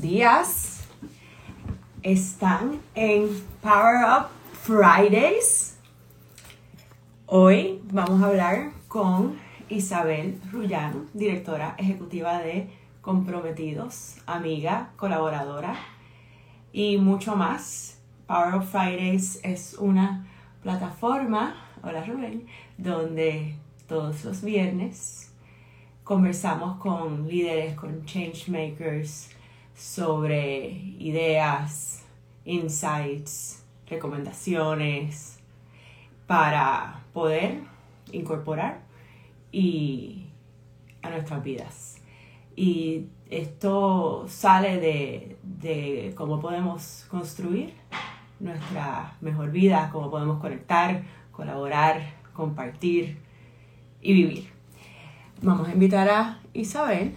días. Están en Power Up Fridays. Hoy vamos a hablar con Isabel Rullano, directora ejecutiva de Comprometidos, amiga, colaboradora y mucho más. Power Up Fridays es una plataforma, hola Rubén, donde todos los viernes conversamos con líderes, con change makers sobre ideas, insights, recomendaciones para poder incorporar y a nuestras vidas. Y esto sale de, de cómo podemos construir nuestra mejor vida, cómo podemos conectar, colaborar, compartir y vivir vamos a invitar a Isabel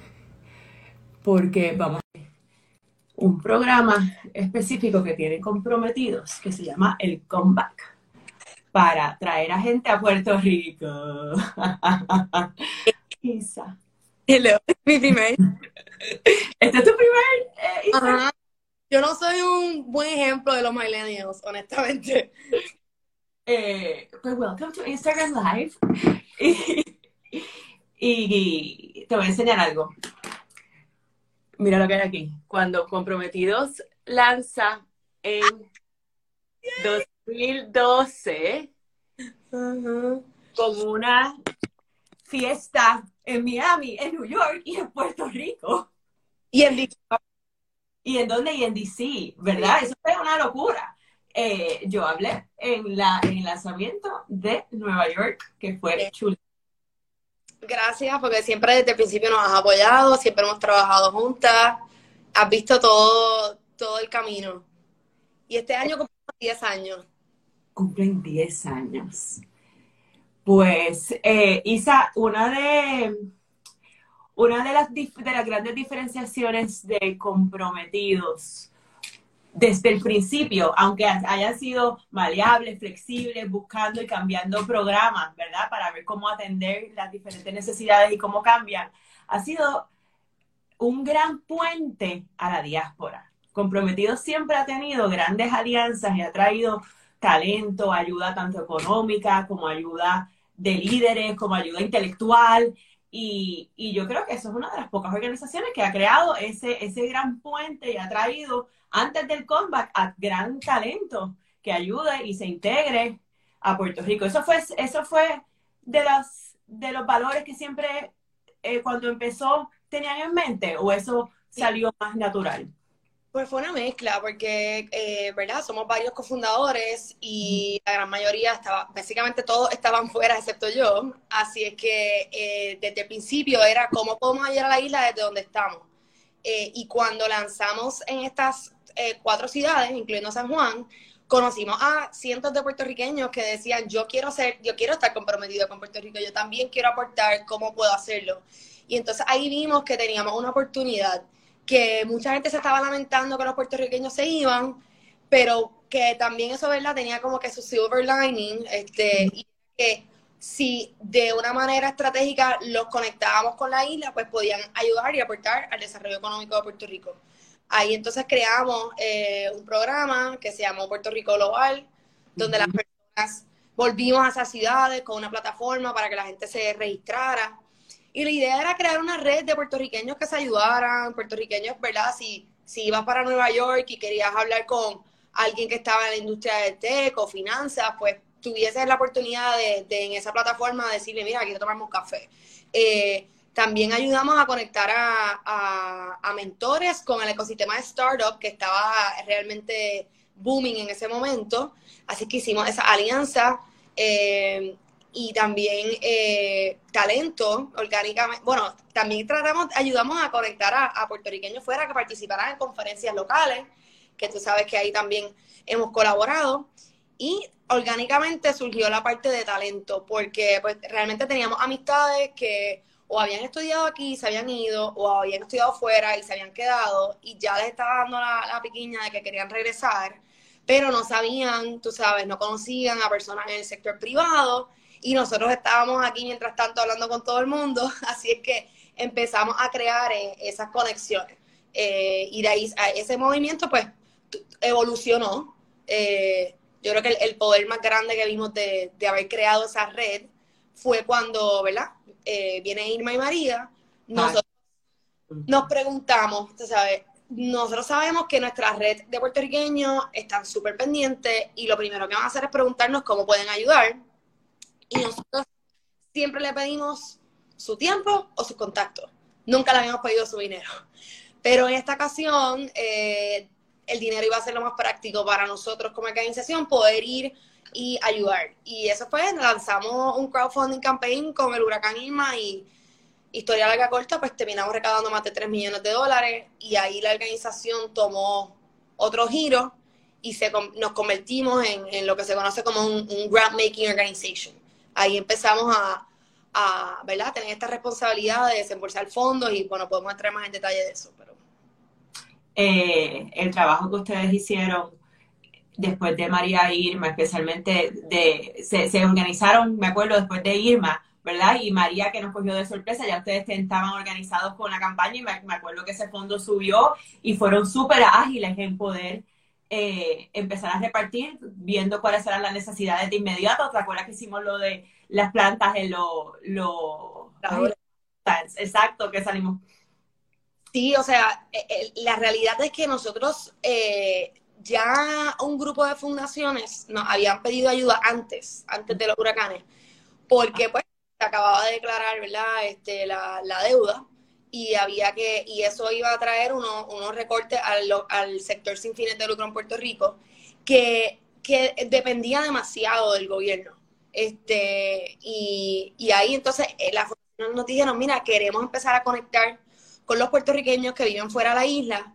porque vamos un programa específico que tiene comprometidos que se llama el Comeback para traer a gente a Puerto Rico. Isa. Hello, mi primer. ¿Este es tu primer? Eh, Yo no soy un buen ejemplo de los millennials, honestamente. Eh, pues welcome to Instagram Live. Y, te voy a enseñar algo. Mira lo que hay aquí. Cuando Comprometidos lanza en 2012 con una fiesta en Miami, en New York y en Puerto Rico. Y en DC. ¿Y en dónde? Y en DC, ¿verdad? Eso fue una locura. Eh, yo hablé en, la, en el lanzamiento de Nueva York, que fue chulo Gracias, porque siempre desde el principio nos has apoyado, siempre hemos trabajado juntas, has visto todo, todo el camino. Y este año cumplen 10 años. Cumplen 10 años. Pues, eh, Isa, una de, una de las, de las grandes diferenciaciones de comprometidos desde el principio, aunque hayan sido maleables, flexibles, buscando y cambiando programas, ¿verdad? Para ver cómo atender las diferentes necesidades y cómo cambian, ha sido un gran puente a la diáspora. Comprometido siempre ha tenido grandes alianzas y ha traído talento, ayuda tanto económica como ayuda de líderes, como ayuda intelectual. Y, y, yo creo que eso es una de las pocas organizaciones que ha creado ese, ese gran puente y ha traído antes del comeback a gran talento que ayude y se integre a Puerto Rico. Eso fue, eso fue de los, de los valores que siempre eh, cuando empezó tenían en mente o eso salió más natural. Pues fue una mezcla, porque, eh, ¿verdad? Somos varios cofundadores y la gran mayoría estaba, básicamente todos estaban fuera excepto yo. Así es que eh, desde el principio era cómo podemos llegar a la isla desde donde estamos. y cuando lanzamos en estas eh, cuatro ciudades, incluyendo San Juan, conocimos a cientos de puertorriqueños que decían, yo quiero ser, yo quiero estar comprometido con Puerto Rico, yo también quiero aportar, ¿cómo puedo hacerlo? Y entonces ahí vimos que teníamos una oportunidad, que mucha gente se estaba lamentando que los puertorriqueños se iban, pero que también eso, ¿verdad? Tenía como que su silver lining, este, y que si de una manera estratégica los conectábamos con la isla, pues podían ayudar y aportar al desarrollo económico de Puerto Rico. Ahí entonces creamos eh, un programa que se llamó Puerto Rico Global, donde las personas volvimos a esas ciudades con una plataforma para que la gente se registrara. Y la idea era crear una red de puertorriqueños que se ayudaran, puertorriqueños, ¿verdad? Si, si ibas para Nueva York y querías hablar con alguien que estaba en la industria del tech o finanzas, pues tuvieses la oportunidad de, en esa plataforma decirle, mira, quiero tomarme un café. Eh, también ayudamos a conectar a, mentores con el ecosistema de startup que estaba realmente booming en ese momento. Así que hicimos esa alianza eh, y también eh, talento orgánicamente. Bueno, también tratamos, ayudamos a conectar a, puertorriqueños fuera que participaran en conferencias locales, que tú sabes que ahí también hemos colaborado. Y orgánicamente surgió la parte de talento, porque pues realmente teníamos amistades que o habían estudiado aquí y se habían ido, o habían estudiado fuera y se habían quedado, y ya les estaba dando la, la piquiña de que querían regresar, pero no sabían, tú sabes, no conocían a personas en el sector privado, y nosotros estábamos aquí mientras tanto hablando con todo el mundo, así es que empezamos a crear eh, esas conexiones. Eh, y de ahí a ese movimiento pues evolucionó. Eh, yo creo que el, poder más grande que vimos de, haber creado esa red fue cuando, ¿verdad? Eh, viene Irma y María, nosotros nos preguntamos, tú sabes, nosotros sabemos que nuestra red de puertorriqueños están súper pendientes y lo primero que van a hacer es preguntarnos cómo pueden ayudar. Siempre le pedimos su tiempo o sus contactos. Nunca le habíamos pedido su dinero. Pero en esta ocasión, eh, el dinero iba a ser lo más práctico para nosotros como organización, poder ir y ayudar. Y eso fue, lanzamos un crowdfunding campaign con el huracán Irma y historia larga corta, pues terminamos recaudando más de 3 millones de dólares y ahí la organización tomó otro giro y se, nos convertimos en, lo que se conoce como un, grant making organization. Ahí empezamos a, a ¿verdad? tener esta responsabilidad de desembolsar fondos y bueno, podemos entrar más en detalle de eso. Pero... Eh, el trabajo que ustedes hicieron después de María Irma, especialmente de, se, se, organizaron, me acuerdo, después de Irma, ¿verdad? Y María que nos cogió de sorpresa, ya ustedes estaban organizados con la campaña y me, acuerdo que ese fondo subió y fueron súper ágiles en poder eh, empezar a repartir, viendo cuáles eran las necesidades de inmediato. ¿Te acuerdas que hicimos lo de las plantas en los... Lo, exacto, que salimos Sí, o sea, eh, eh, la realidad es que nosotros eh, ya un grupo de fundaciones nos habían pedido ayuda antes, antes de los huracanes, porque pues se acababa de declarar, ¿verdad? Este, la, deuda y había que, y eso iba a traer unos, unos recortes al, al sector sin fines de lucro en Puerto Rico, que, que dependía demasiado del gobierno. Este, y, y ahí entonces las fundaciones nos dijeron, mira, queremos empezar a conectar con los puertorriqueños que viven fuera de la isla.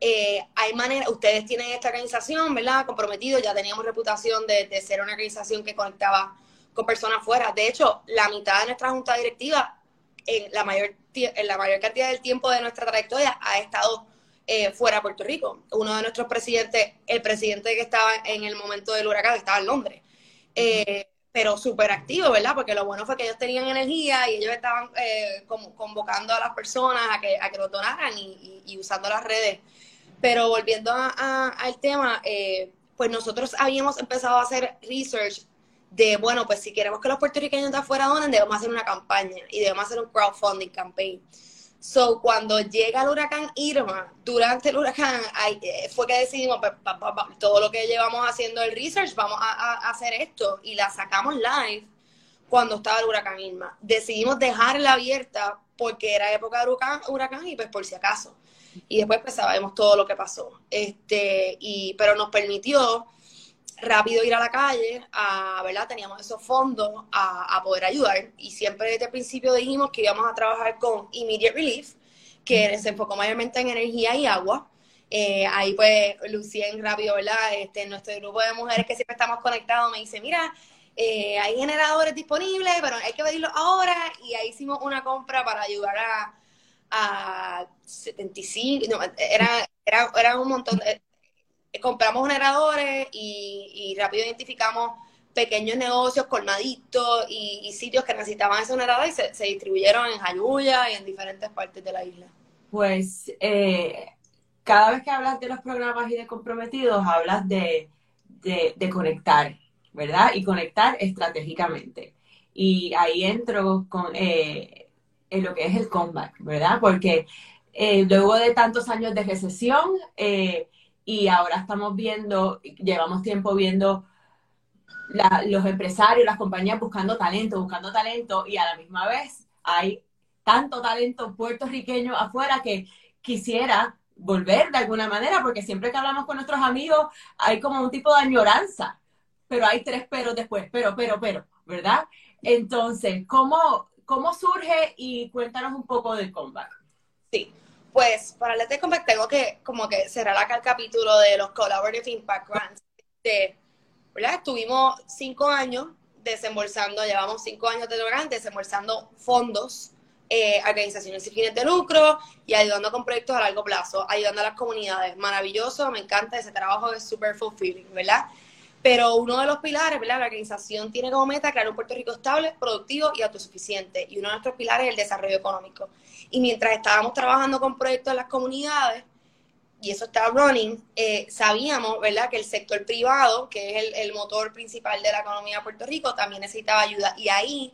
Eh, hay manera, ustedes tienen esta organización, ¿verdad? Comprometido, ya teníamos reputación de, ser una organización que conectaba con personas fuera. De hecho, la mitad de nuestra junta directiva, en la mayor, en la mayor cantidad del tiempo de nuestra trayectoria, ha estado eh, fuera de Puerto Rico. Uno de nuestros presidentes, el presidente que estaba en el momento del huracán, estaba en Londres. Eh, pero súper activo, ¿verdad? Porque lo bueno fue que ellos tenían energía y ellos estaban eh, como convocando a las personas a que, a que donaran y, usando las redes. Pero volviendo al tema, eh, pues nosotros habíamos empezado a hacer research de, bueno, pues si queremos que los puertorriqueños de afuera donen, debemos hacer una campaña y debemos hacer un crowdfunding campaign. So, cuando llega el huracán Irma, durante el huracán, eh, fue que decidimos, pues, todo lo que llevamos haciendo el research, vamos a, hacer esto. Y la sacamos live cuando estaba el huracán Irma. Decidimos dejarla abierta porque era época de huracán, huracán y pues por si acaso. Y después pues sabemos todo lo que pasó. Este, y, pero nos permitió rápido ir a la calle, a, ¿verdad? Teníamos esos fondos a, poder ayudar y siempre desde el principio dijimos que íbamos a trabajar con Immediate Relief, que se enfocó mayormente en energía y agua. Eh, ahí pues Lucien rápido, ¿verdad? Este, nuestro grupo de mujeres que siempre estamos conectados me dice, mira, eh, hay generadores disponibles, pero hay que pedirlos ahora y ahí hicimos una compra para ayudar a, a 75, no, era, era, era un montón, de, compramos generadores y, rápido identificamos pequeños negocios, colmaditos y, sitios que necesitaban esos generadores y se, distribuyeron en Jayuya y en diferentes partes de la isla. Pues eh, cada vez que hablas de los programas y de comprometidos, hablas de, conectar, ¿verdad? Y conectar estratégicamente. Y ahí entro con, eh, en lo que es el comeback, ¿verdad? Porque eh, luego de tantos años de recesión, y ahora estamos viendo, llevamos tiempo viendo los empresarios, las compañías buscando talento, buscando talento y a la misma vez hay tanto talento puertorriqueño afuera que quisiera volver de alguna manera, porque siempre que hablamos con nuestros amigos hay como un tipo de añoranza, pero hay tres peros después, pero, pero, pero, ¿verdad? Entonces, ¿cómo, cómo surge? Y cuéntanos un poco del comeback. Sí, pues para el Compact tengo que como que cerrar acá el capítulo de los Collaborative Impact Grants. De, ¿verdad? Estuvimos cinco años desembolsando, llevamos cinco años de grant desembolsando fondos eh, organizaciones sin fines de lucro y ayudando con proyectos a largo plazo, ayudando a las comunidades. Maravilloso, me encanta ese trabajo, es súper fulfilling, ¿verdad? Pero uno de los pilares, ¿verdad? La organización tiene como meta crear un Puerto Rico estable, productivo y autosuficiente. Y uno de nuestros pilares es el desarrollo económico. Y mientras estábamos trabajando con proyectos en las comunidades, y eso estaba running, eh, sabíamos, ¿verdad?, que el sector privado, que es el, motor principal de la economía de Puerto Rico, también necesitaba ayuda. Y ahí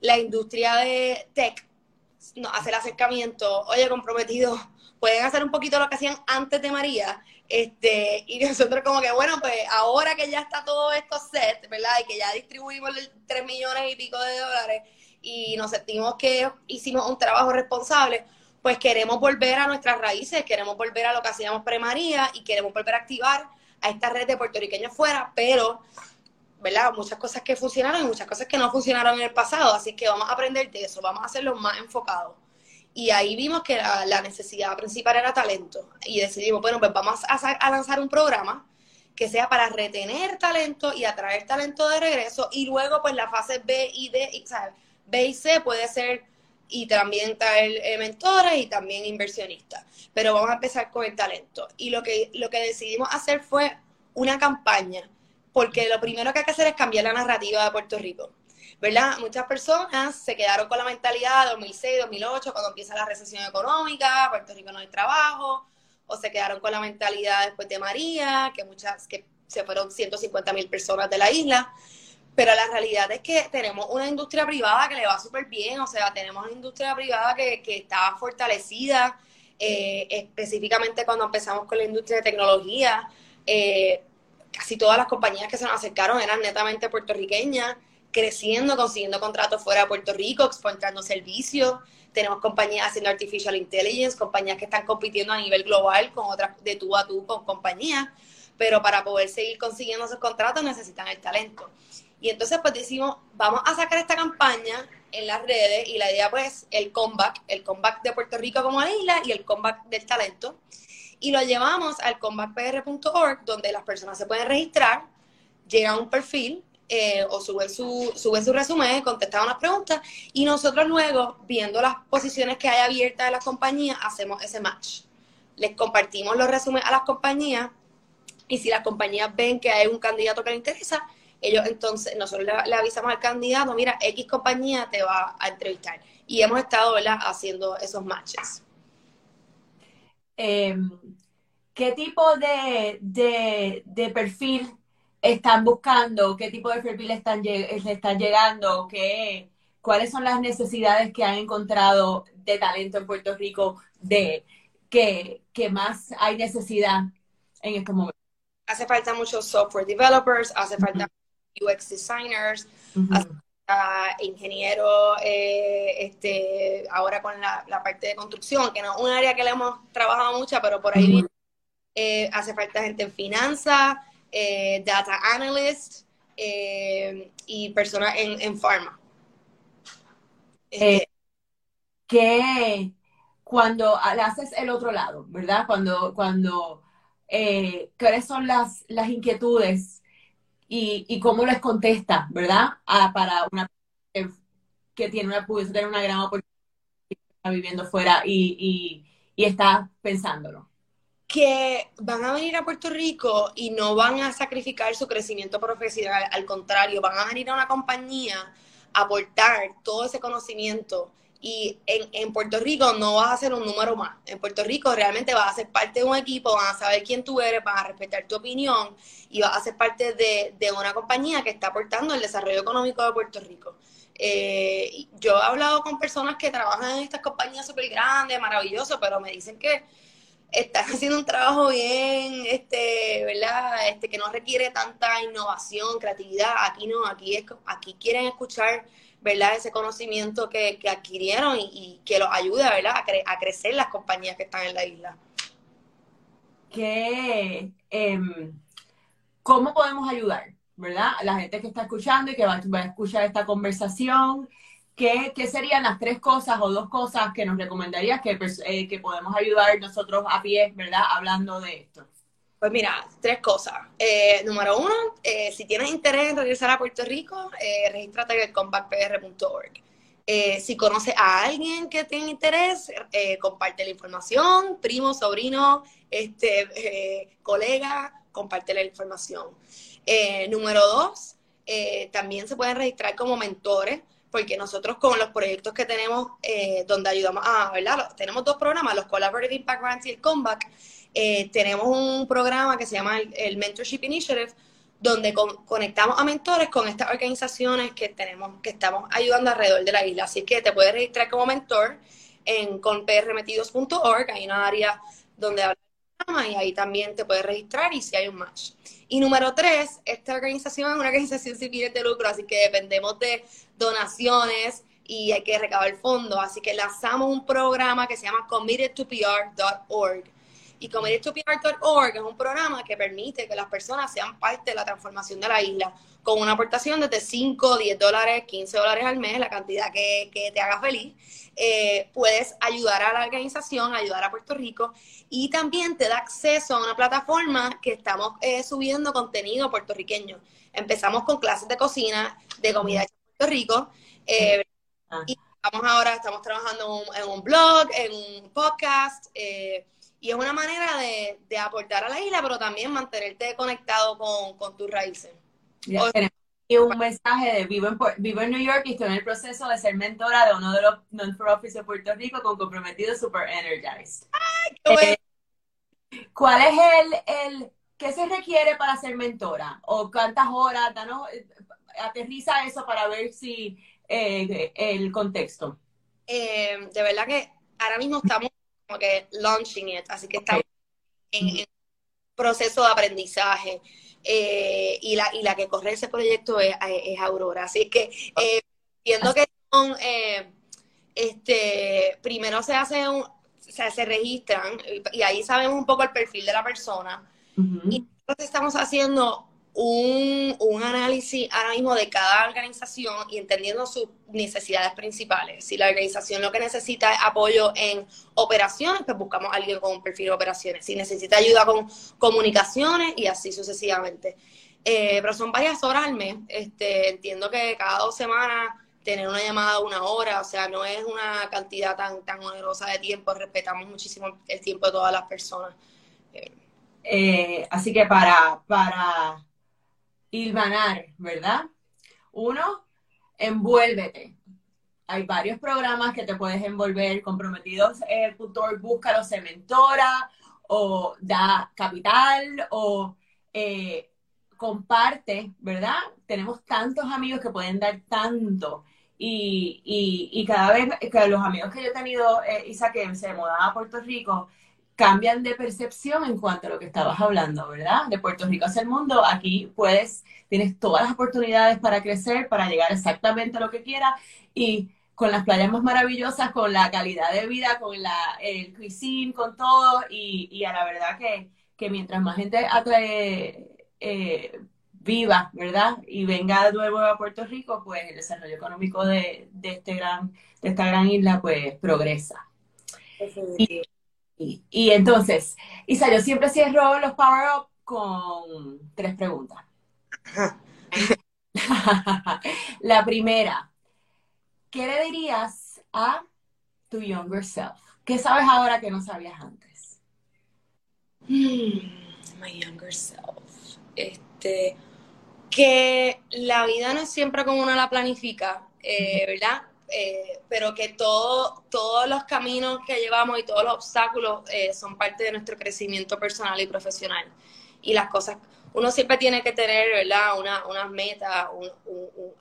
la industria de tech nos hace el acercamiento, oye, comprometido, pueden hacer un poquito lo que hacían antes de María, este, y nosotros como que, bueno, pues ahora que ya está todo esto set, ¿verdad? Y que ya distribuimos 3 millones y pico de dólares y nos sentimos que hicimos un trabajo responsable, pues queremos volver a nuestras raíces, queremos volver a lo que hacíamos pre-María y queremos volver a activar a esta red de puertorriqueños fuera, pero, ¿verdad? Muchas cosas que funcionaron y muchas cosas que no funcionaron en el pasado, así que vamos a aprender de eso, vamos a hacerlo más enfocado y ahí vimos que la, necesidad principal era talento. Y decidimos, bueno, pues vamos a, lanzar un programa que sea para retener talento y atraer talento de regreso. Y luego, pues la fase B y D, ¿sabes? B y C puede ser y también traer eh, mentores y también inversionistas. Pero vamos a empezar con el talento. Y lo que, lo que decidimos hacer fue una campaña, porque lo primero que hay que hacer es cambiar la narrativa de Puerto Rico. ¿Verdad? Muchas personas se quedaron con la mentalidad de 2006, 2008, cuando empieza la recesión económica, Puerto Rico no hay trabajo, o se quedaron con la mentalidad después de María, que muchas, que se fueron 150 mil personas de la isla. Pero la realidad es que tenemos una industria privada que le va súper bien, o sea, tenemos una industria privada que, que está fortalecida, eh, específicamente cuando empezamos con la industria de tecnología, eh, casi todas las compañías que se nos acercaron eran netamente puertorriqueñas creciendo, consiguiendo contratos fuera de Puerto Rico, exportando servicios. Tenemos compañías haciendo artificial intelligence, compañías que están compitiendo a nivel global con otras de tú a tú con compañías, pero para poder seguir consiguiendo esos contratos necesitan el talento. Y entonces pues decimos, vamos a sacar esta campaña en las redes y la idea pues el comeback, el comeback de Puerto Rico como isla y el comeback del talento. Y lo llevamos al comebackpr.org donde las personas se pueden registrar, llega un perfil, eh, o suben su, suben su resumen, contestan unas preguntas y nosotros luego, viendo las posiciones que hay abiertas de las compañías, hacemos ese match. Les compartimos los resúmenes a las compañías y si las compañías ven que hay un candidato que les interesa, ellos entonces, nosotros le, avisamos al candidato, mira, X compañía te va a entrevistar. Y hemos estado haciendo esos matches. Em, ¿Qué tipo de, de perfil están buscando, qué tipo de perfil están, están llegando, qué, cuáles son las necesidades que han encontrado de talento en Puerto Rico, de que, más hay necesidad en estos momentos. Hace falta muchos software developers, hace falta UX designers, hace falta ingenieros, eh, este, ahora con la, parte de construcción, que no es un área que le hemos trabajado mucho, pero por ahí eh, hace falta gente en finanzas, eh, data analyst eh, y personas en, en pharma. Eh, que cuando haces el otro lado, ¿verdad? Cuando, cuando ¿cuáles son las, las inquietudes y, y cómo les contesta, ¿verdad? para una que, tiene una, pudiese tener una gran oportunidad viviendo fuera y, y está pensándolo que van a venir a Puerto Rico y no van a sacrificar su crecimiento profesional, al contrario, van a venir a una compañía a aportar todo ese conocimiento y en, Puerto Rico no vas a ser un número más. En Puerto Rico realmente vas a ser parte de un equipo, van a saber quién tú eres, van a respetar tu opinión y vas a ser parte de, una compañía que está aportando el desarrollo económico de Puerto Rico. Eh, yo he hablado con personas que trabajan en estas compañías súper grandes, maravillosas, pero me dicen que están haciendo un trabajo bien, este, ¿verdad? Este, que no requiere tanta innovación, creatividad. Aquí no, aquí, es, aquí quieren escuchar, ¿verdad? Ese conocimiento que, adquirieron y, que los ayude, ¿verdad? A, crecer las compañías que están en la isla. ¿Qué, em, ¿Cómo podemos ayudar, ¿verdad? La gente que está escuchando y que va a escuchar esta conversación ¿Qué, serían las tres cosas o dos cosas que nos recomendarías que, pues, eh, que podemos ayudar nosotros a pie, ¿verdad? Hablando de esto. Pues mira, tres cosas. Eh, número uno, eh, si tienes interés en regresar a Puerto Rico, regístrate en comebackpr.org. si conoces a alguien que tiene interés, comparte la información, primo, sobrino, este, colega, comparte la información. Número dos, también se pueden registrar como mentores, porque nosotros con los proyectos que tenemos, eh, donde ayudamos a, ¿verdad? Tenemos dos programas, los Collaborative Impact Grants y el Comeback. tenemos un programa que se llama el, Mentorship Initiative, donde conectamos a mentores con estas organizaciones que tenemos, que estamos ayudando alrededor de la isla. Así que te puedes registrar como mentor en conprmetidos.org, hay una área donde habla y ahí también te puedes registrar y si hay un match. Y número tres, esta organización es una organización sin fines de lucro, así que dependemos de donaciones y hay que recabar fondos. Así que lanzamos un programa que se llama committedtopr.org. Y committedtopr.org es un programa que permite que las personas sean parte de la transformación de la isla con una aportación desde 5, 10 dólares, 15 dólares al mes, la cantidad que, que te haga feliz. Eh, puedes ayudar a la organización, ayudar a Puerto Rico y también te da acceso a una plataforma que estamos eh, subiendo contenido puertorriqueño. Empezamos con clases de cocina, de comida Puerto Rico eh, ah. y estamos ahora, estamos trabajando en un blog, en un podcast y es una manera de, aportar a la isla, pero también mantenerte conectado con, tus raíces y un mensaje de vivo en, vivo en New York y estoy en el proceso de ser mentora de uno de los non-profits de Puerto Rico con comprometido super energized. Eh, ¿Cuál es el, el, qué se requiere para ser mentora? ¿O cuántas horas? Danos, eh, aterriza eso para ver si eh, el contexto. de verdad que ahora mismo estamos como que launching it, así que estamos en, en proceso de aprendizaje. Eh, y, la, y la que corre ese proyecto es, Aurora. Así que eh, viendo que son, eh, este, primero se hace un, se registran y ahí sabemos un poco el perfil de la persona. Y entonces estamos haciendo un, un, análisis ahora mismo de cada organización y entendiendo sus necesidades principales. Si la organización lo que necesita es apoyo en operaciones, pues buscamos a alguien con un perfil de operaciones. Si necesita ayuda con comunicaciones y así sucesivamente. Eh, pero son varias horas al mes. Este, entiendo que cada dos semanas tener una llamada una hora, o sea, no es una cantidad tan, tan onerosa de tiempo, respetamos muchísimo el tiempo de todas las personas. Eh, así que para, para hilvanar, ¿verdad? Uno, envuélvete. Hay varios programas que te puedes envolver comprometidos. El tutor busca los mentora o da capital o eh, comparte, ¿verdad? Tenemos tantos amigos que pueden dar tanto. Y, y, cada vez que los amigos que yo he tenido, eh, Isa, que se mudaba a Puerto Rico, cambian de percepción en cuanto a lo que estabas hablando, ¿verdad? De Puerto Rico hacia el mundo, aquí puedes, tienes todas las oportunidades para crecer, para llegar exactamente a lo que quieras y con las playas más maravillosas, con la calidad de vida, con la, el cuisine, con todo y, a la verdad que, mientras más gente atrae, eh, viva, ¿verdad? Y venga de nuevo a Puerto Rico, pues el desarrollo económico de, este gran, de esta gran isla, pues progresa. Y, entonces, Isa, yo siempre cierro los Power Up con tres preguntas. La primera, ¿qué le dirías a tu younger self? ¿Qué sabes ahora que no sabías antes? Hmm, my younger self. Este, que la vida no es siempre como uno la planifica, eh, ¿verdad? Eh, pero que todo, todos los caminos que llevamos y todos los obstáculos eh, son parte de nuestro crecimiento personal y profesional. Y las cosas, uno siempre tiene que tener, ¿verdad? Una, unas metas,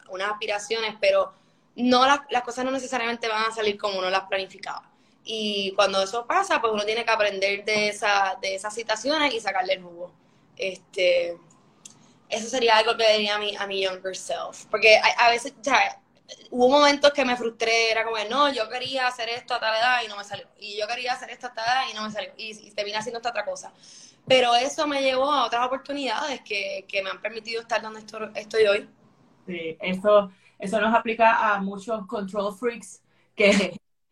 unas aspiraciones, pero no las, las cosas no necesariamente van a salir como uno las planificaba. Y cuando eso pasa, pues uno tiene que aprender de, esa, de esas situaciones y sacarle el jugo. Este, eso sería algo que diría a mi, a mi younger self. Porque a, a veces, hubo momentos que me frustré, era como, no, yo quería hacer esto a tal edad y no me salió. Y yo quería hacer esto a tal edad y no me salió. Y, te vine haciendo esta otra cosa. Pero eso me llevó a otras oportunidades que, me han permitido estar donde estoy, hoy. Sí, eso, eso nos aplica a muchos control freaks que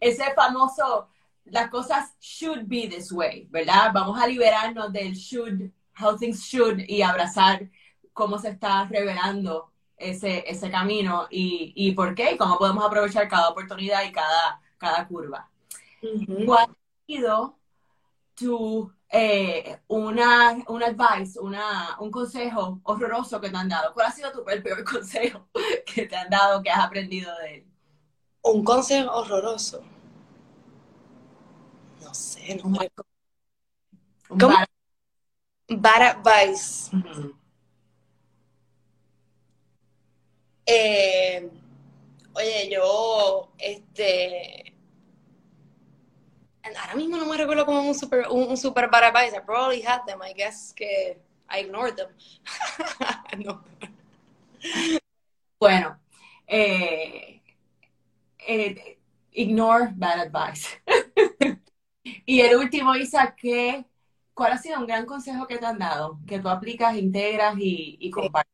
ese famoso, las cosas should be this way, ¿verdad? Vamos a liberarnos del should, how things should y abrazar cómo se está revelando ese, ese camino y, y por qué y cómo podemos aprovechar cada oportunidad y cada, cada curva. ¿Cuál ha sido tu, eh, una, un advice, una, un consejo horroroso que te han dado? ¿Cuál ha sido tu, el peor consejo que te han dado, que has aprendido de él? Un consejo horroroso. No sé, no me bad- advice. Ujú. Eh, oye, yo, este, ahora mismo no me recuerdo como un super, un, un super bad advice. I probably had them, I guess que I ignored them. No. Bueno, eh, eh, ignore bad advice. y el último, Isa, ¿qué, ¿cuál ha sido un gran consejo que te han dado? Que tú aplicas, integras y, y compartes.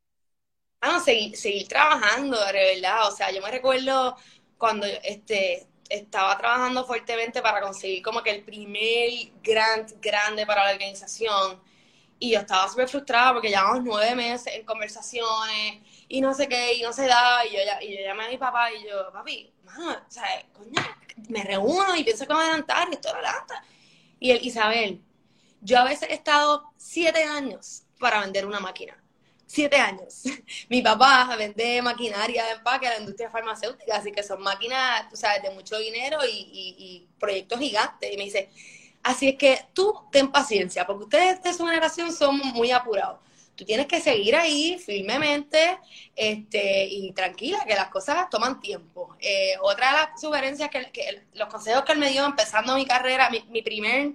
Ah, seguir, seguir trabajando, de verdad. O sea, yo me recuerdo cuando este, estaba trabajando fuertemente para conseguir como que el primer grant grande para la organización. Y yo estaba súper frustrada porque llevamos nueve meses en conversaciones y no sé qué, y no se daba. Y yo, y yo llamé a mi papá y yo, papi, mano, o sea, coño, me reúno y pienso que a adelantar y esto lo adelanta. Y él, Isabel, yo a veces he estado siete años para vender una máquina. Siete años. Mi papá vende maquinaria de empaque a la industria farmacéutica, así que son máquinas, tú sabes, de mucho dinero y, proyectos gigantes. Y me dice, así es que tú ten paciencia, porque ustedes de su generación son muy apurados. Tú tienes que seguir ahí firmemente este, y tranquila, que las cosas toman tiempo. Eh, otra de las sugerencias, que, que los consejos que él me dio empezando mi carrera, mi, mi primer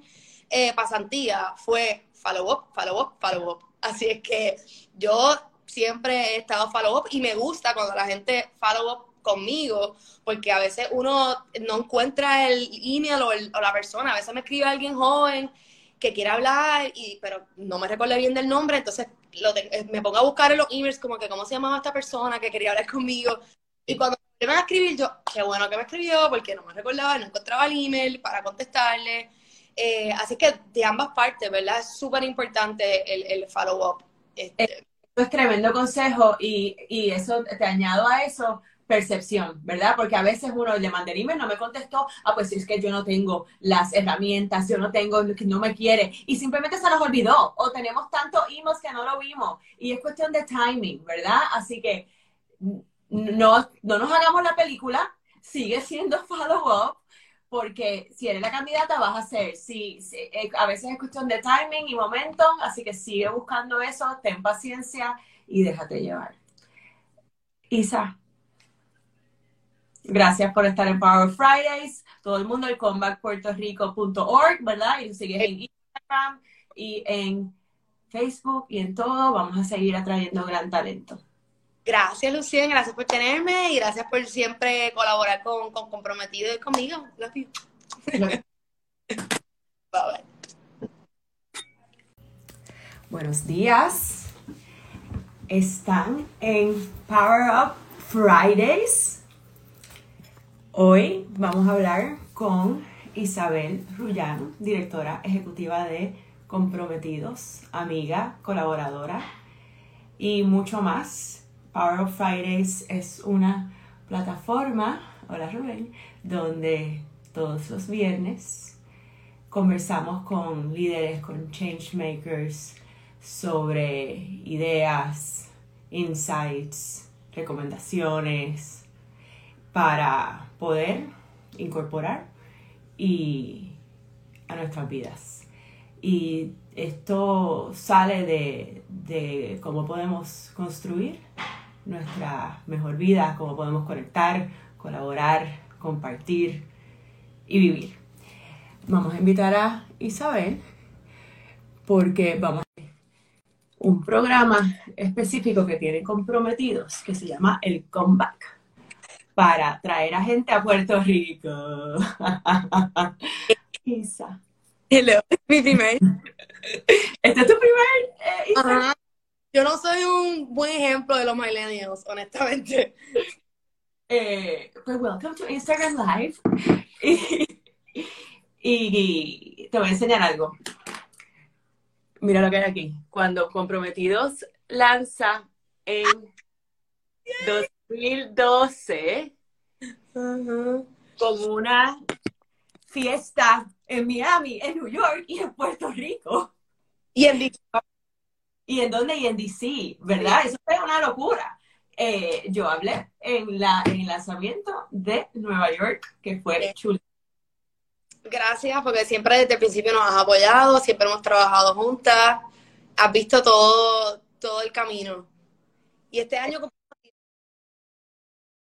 eh, pasantía fue follow up, follow up, follow up. Así es que yo siempre he estado follow up y me gusta cuando la gente follow up conmigo, porque a veces uno no encuentra el email o, el- o la persona, a veces me escribe alguien joven que quiere hablar, y, pero no me recuerdo bien del nombre, entonces eh, me pongo a buscar en los emails como que cómo se llamaba esta persona que quería hablar conmigo, y cuando me van a escribir yo, qué bueno que me escribió, porque no me recordaba, no encontraba el email para contestarle, eh, así que de ambas partes, ¿verdad? Es súper importante el, el follow-up. Este, Eso es tremendo consejo y, y eso, te añado a eso, percepción, ¿verdad? Porque a veces uno le manda el email, no me contestó, ah, pues es que yo no tengo las herramientas, yo no tengo, no me quiere, y simplemente se nos olvidó, o tenemos tantos emails que no lo vimos, y es cuestión de timing, ¿verdad? Así que no, no nos hagamos la película, sigue siendo follow-up, porque si eres la candidata vas a ser, sí, sí, eh, a veces es cuestión de timing y momentum, así que sigue buscando eso, ten paciencia y déjate llevar. Isa, gracias por estar en Power Fridays, todo el mundo en comebackpuertorico.org, ¿verdad? Y sigues en Instagram y en Facebook y en todo, vamos a seguir atrayendo gran talento. Gracias, Lucien, gracias por tenerme y gracias por siempre colaborar con, con Comprometido y conmigo. You. Bye bye. Buenos días. Están en Power Up Fridays. Hoy vamos a hablar con Isabel Rullano, directora ejecutiva de Comprometidos, amiga, colaboradora y mucho más. Power Up Fridays es una plataforma, hola Rubén, donde todos los viernes conversamos con líderes, con changemakers sobre ideas, insights, recomendaciones para poder incorporar y a nuestras vidas. Y esto sale de, de cómo podemos construir nuestra mejor vida, cómo podemos conectar, colaborar, compartir y vivir. Vamos a invitar a Isabel porque vamos a un programa específico que tiene comprometidos que se llama el Comeback para traer a gente a Puerto Rico. Isa. Hello, mi primer. ¿Este es tu primer? eh, Isa? Yo no soy un buen ejemplo de los millennials, honestamente. Eh, pues welcome to Instagram Live. Y, y te voy a enseñar algo. Mira lo que hay aquí. Cuando Comprometidos lanza en 2012 Ajá. con una fiesta en Miami, en New York y en Puerto Rico. Y en DC. ¿Y en dónde? Y en DC, ¿verdad? Eso fue una locura. Eh, yo hablé en, la, en el lanzamiento de Nueva York, que fue chulo. Gracias, porque siempre desde el principio nos has apoyado, siempre hemos trabajado juntas, has visto todo, todo el camino. Y este año